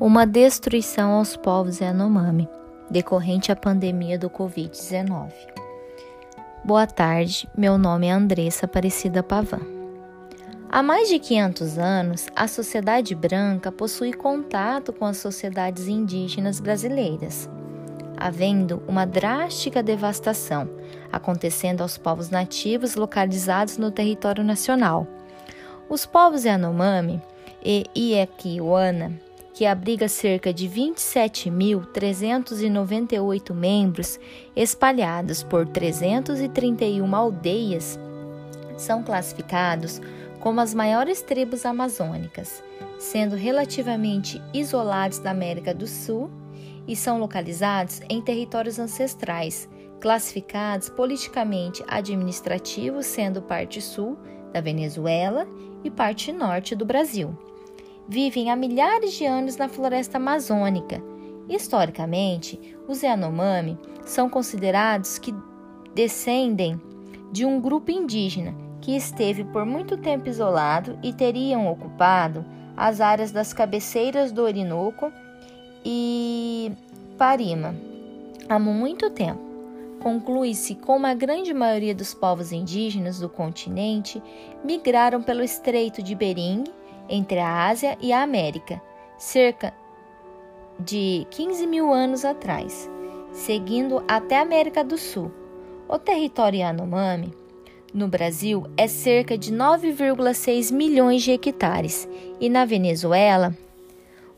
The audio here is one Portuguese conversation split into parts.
uma destruição aos povos Yanomami, decorrente à pandemia do Covid-19. Boa tarde, meu nome é Andressa Aparecida Pavan. Há mais de 500 anos, a sociedade branca possui contato com as sociedades indígenas brasileiras, havendo uma drástica devastação acontecendo aos povos nativos localizados no território nacional. Os povos Yanomami e Iequiwana que abriga cerca de 27.398 membros espalhados por 331 aldeias, são classificados como as maiores tribos amazônicas, sendo relativamente isolados da América do Sul e são localizados em territórios ancestrais, classificados politicamente administrativos, sendo parte sul da Venezuela e parte norte do Brasil vivem há milhares de anos na floresta amazônica. Historicamente, os Yanomami são considerados que descendem de um grupo indígena que esteve por muito tempo isolado e teriam ocupado as áreas das cabeceiras do Orinoco e Parima há muito tempo. Conclui-se como a grande maioria dos povos indígenas do continente migraram pelo Estreito de Bering entre a Ásia e a América, cerca de 15 mil anos atrás, seguindo até a América do Sul. O território Yanomami no Brasil é cerca de 9,6 milhões de hectares e na Venezuela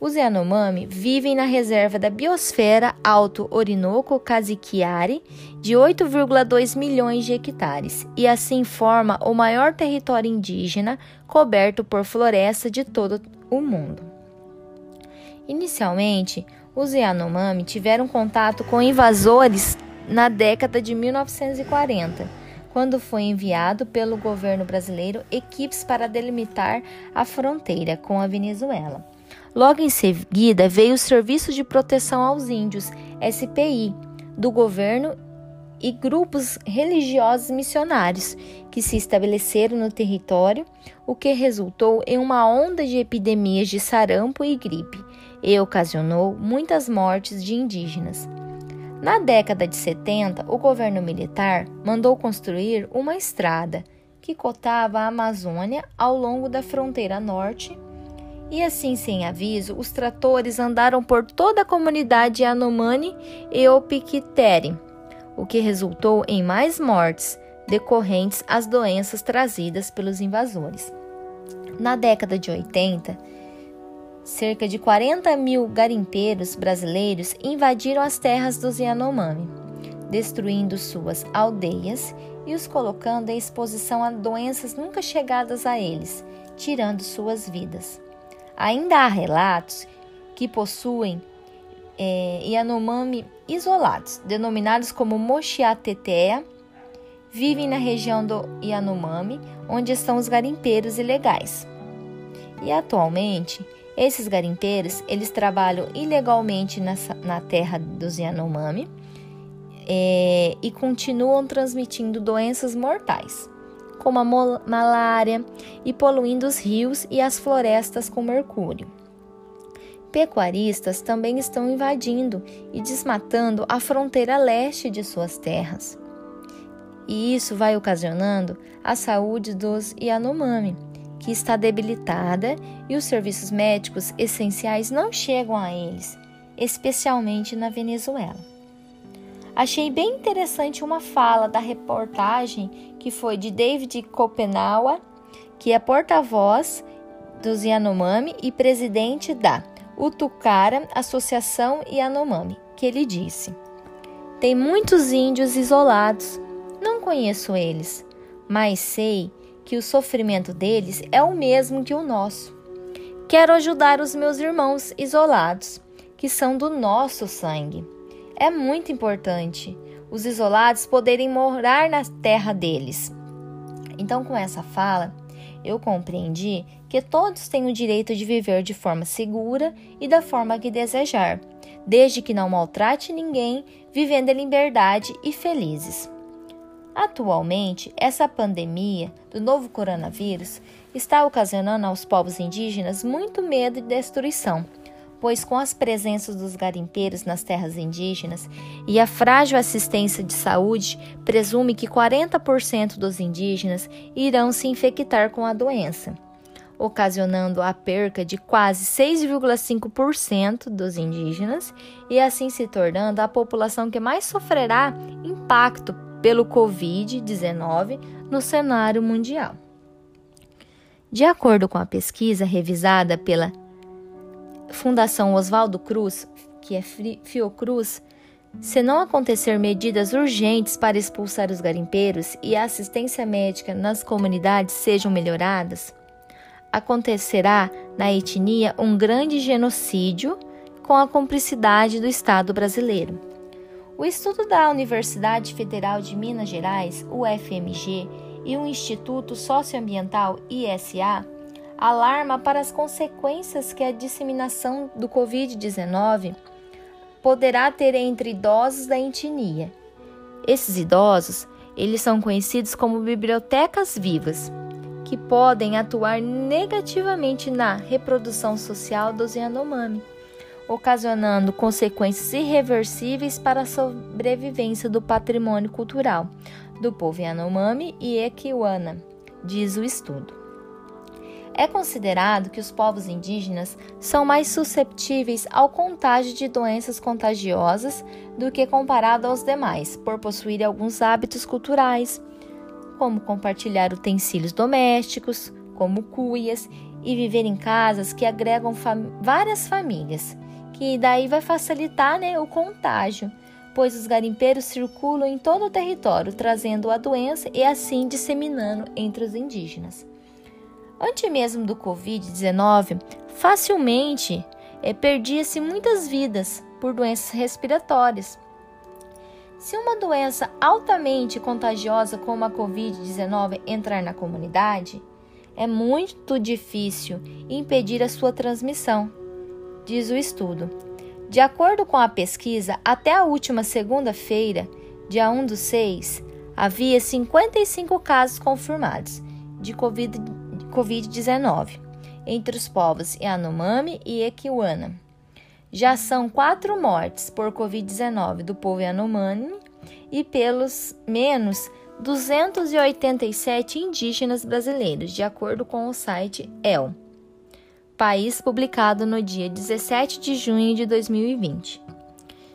os Yanomami vivem na reserva da biosfera Alto Orinoco Caziquiare, de 8,2 milhões de hectares, e assim forma o maior território indígena coberto por floresta de todo o mundo. Inicialmente, os Yanomami tiveram contato com invasores na década de 1940, quando foi enviado pelo governo brasileiro equipes para delimitar a fronteira com a Venezuela. Logo em seguida veio o Serviço de Proteção aos Índios, SPI, do governo e grupos religiosos missionários que se estabeleceram no território, o que resultou em uma onda de epidemias de sarampo e gripe e ocasionou muitas mortes de indígenas. Na década de 70, o governo militar mandou construir uma estrada que cotava a Amazônia ao longo da fronteira norte e assim, sem aviso, os tratores andaram por toda a comunidade Yanomami e Opiquitere, o que resultou em mais mortes decorrentes às doenças trazidas pelos invasores. Na década de 80, cerca de 40 mil garimpeiros brasileiros invadiram as terras dos Yanomami, destruindo suas aldeias e os colocando em exposição a doenças nunca chegadas a eles, tirando suas vidas. Ainda há relatos que possuem é, Yanomami isolados, denominados como Mochiatetea, vivem na região do Yanomami, onde estão os garimpeiros ilegais. E atualmente, esses garimpeiros, eles trabalham ilegalmente nessa, na terra dos Yanomami é, e continuam transmitindo doenças mortais como a malária e poluindo os rios e as florestas com mercúrio. Pecuaristas também estão invadindo e desmatando a fronteira leste de suas terras. E isso vai ocasionando a saúde dos Yanomami, que está debilitada e os serviços médicos essenciais não chegam a eles, especialmente na Venezuela. Achei bem interessante uma fala da reportagem que foi de David Kopenawa, que é porta-voz dos Yanomami e presidente da Utucara Associação Yanomami, que ele disse: Tem muitos índios isolados, não conheço eles, mas sei que o sofrimento deles é o mesmo que o nosso. Quero ajudar os meus irmãos isolados, que são do nosso sangue. É muito importante os isolados poderem morar na terra deles. Então, com essa fala, eu compreendi que todos têm o direito de viver de forma segura e da forma que desejar, desde que não maltrate ninguém, vivendo em liberdade e felizes. Atualmente, essa pandemia do novo coronavírus está ocasionando aos povos indígenas muito medo e destruição pois com as presenças dos garimpeiros nas terras indígenas e a frágil assistência de saúde, presume que 40% dos indígenas irão se infectar com a doença, ocasionando a perca de quase 6,5% dos indígenas e assim se tornando a população que mais sofrerá impacto pelo Covid-19 no cenário mundial. De acordo com a pesquisa revisada pela Fundação Oswaldo Cruz, que é Fiocruz, se não acontecer medidas urgentes para expulsar os garimpeiros e a assistência médica nas comunidades sejam melhoradas, acontecerá na etnia um grande genocídio com a cumplicidade do Estado brasileiro. O estudo da Universidade Federal de Minas Gerais, UFMG, e o Instituto Socioambiental ISA alarma para as consequências que a disseminação do Covid-19 poderá ter entre idosos da etnia. Esses idosos, eles são conhecidos como bibliotecas vivas, que podem atuar negativamente na reprodução social dos Yanomami, ocasionando consequências irreversíveis para a sobrevivência do patrimônio cultural do povo Yanomami e Equiwana, diz o estudo. É considerado que os povos indígenas são mais susceptíveis ao contágio de doenças contagiosas do que comparado aos demais, por possuir alguns hábitos culturais, como compartilhar utensílios domésticos, como cuias, e viver em casas que agregam fam várias famílias, que daí vai facilitar né, o contágio, pois os garimpeiros circulam em todo o território, trazendo a doença e assim disseminando entre os indígenas. Antes mesmo do Covid-19, facilmente é, perdia-se muitas vidas por doenças respiratórias. Se uma doença altamente contagiosa como a Covid-19 entrar na comunidade, é muito difícil impedir a sua transmissão, diz o estudo. De acordo com a pesquisa, até a última segunda-feira, dia 1 do 6, havia 55 casos confirmados de Covid-19 Covid-19 entre os povos Yanomami e Equiwana. Já são quatro mortes por Covid-19 do povo Yanomami e pelos menos 287 indígenas brasileiros, de acordo com o site El, país publicado no dia 17 de junho de 2020.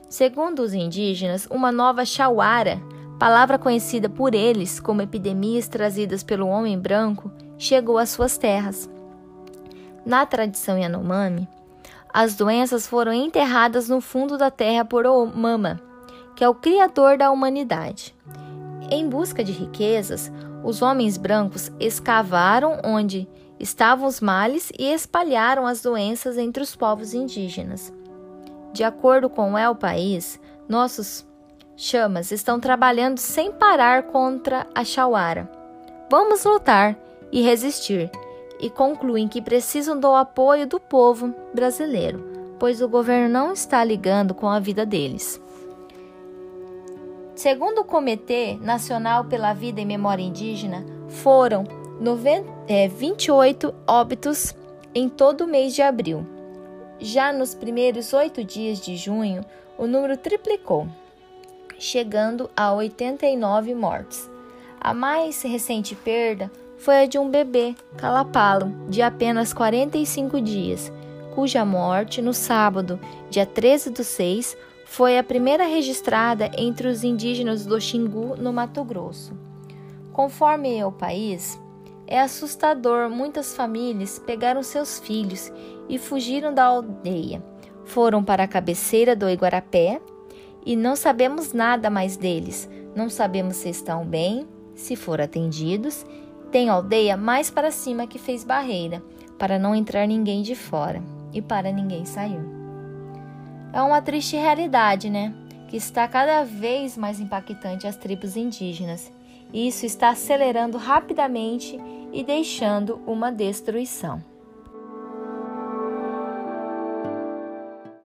Segundo os indígenas, uma nova chauara, palavra conhecida por eles como epidemias trazidas pelo homem branco, chegou às suas terras. Na tradição Yanomami, as doenças foram enterradas no fundo da terra por Omama, que é o criador da humanidade. Em busca de riquezas, os homens brancos escavaram onde estavam os males e espalharam as doenças entre os povos indígenas. De acordo com o El País, nossos chamas estão trabalhando sem parar contra a Chauara. Vamos lutar e resistir, e concluem que precisam do apoio do povo brasileiro, pois o governo não está ligando com a vida deles. Segundo o Comitê Nacional pela Vida e Memória Indígena, foram 28 é, óbitos em todo o mês de abril. Já nos primeiros oito dias de junho, o número triplicou, chegando a 89 mortes. A mais recente perda foi a de um bebê, Calapalo, de apenas 45 dias, cuja morte, no sábado, dia 13 do 6, foi a primeira registrada entre os indígenas do Xingu, no Mato Grosso. Conforme o país, é assustador muitas famílias pegaram seus filhos e fugiram da aldeia. Foram para a cabeceira do Iguarapé e não sabemos nada mais deles. Não sabemos se estão bem, se foram atendidos tem aldeia mais para cima que fez barreira, para não entrar ninguém de fora e para ninguém sair. É uma triste realidade, né? Que está cada vez mais impactante as tribos indígenas. Isso está acelerando rapidamente e deixando uma destruição.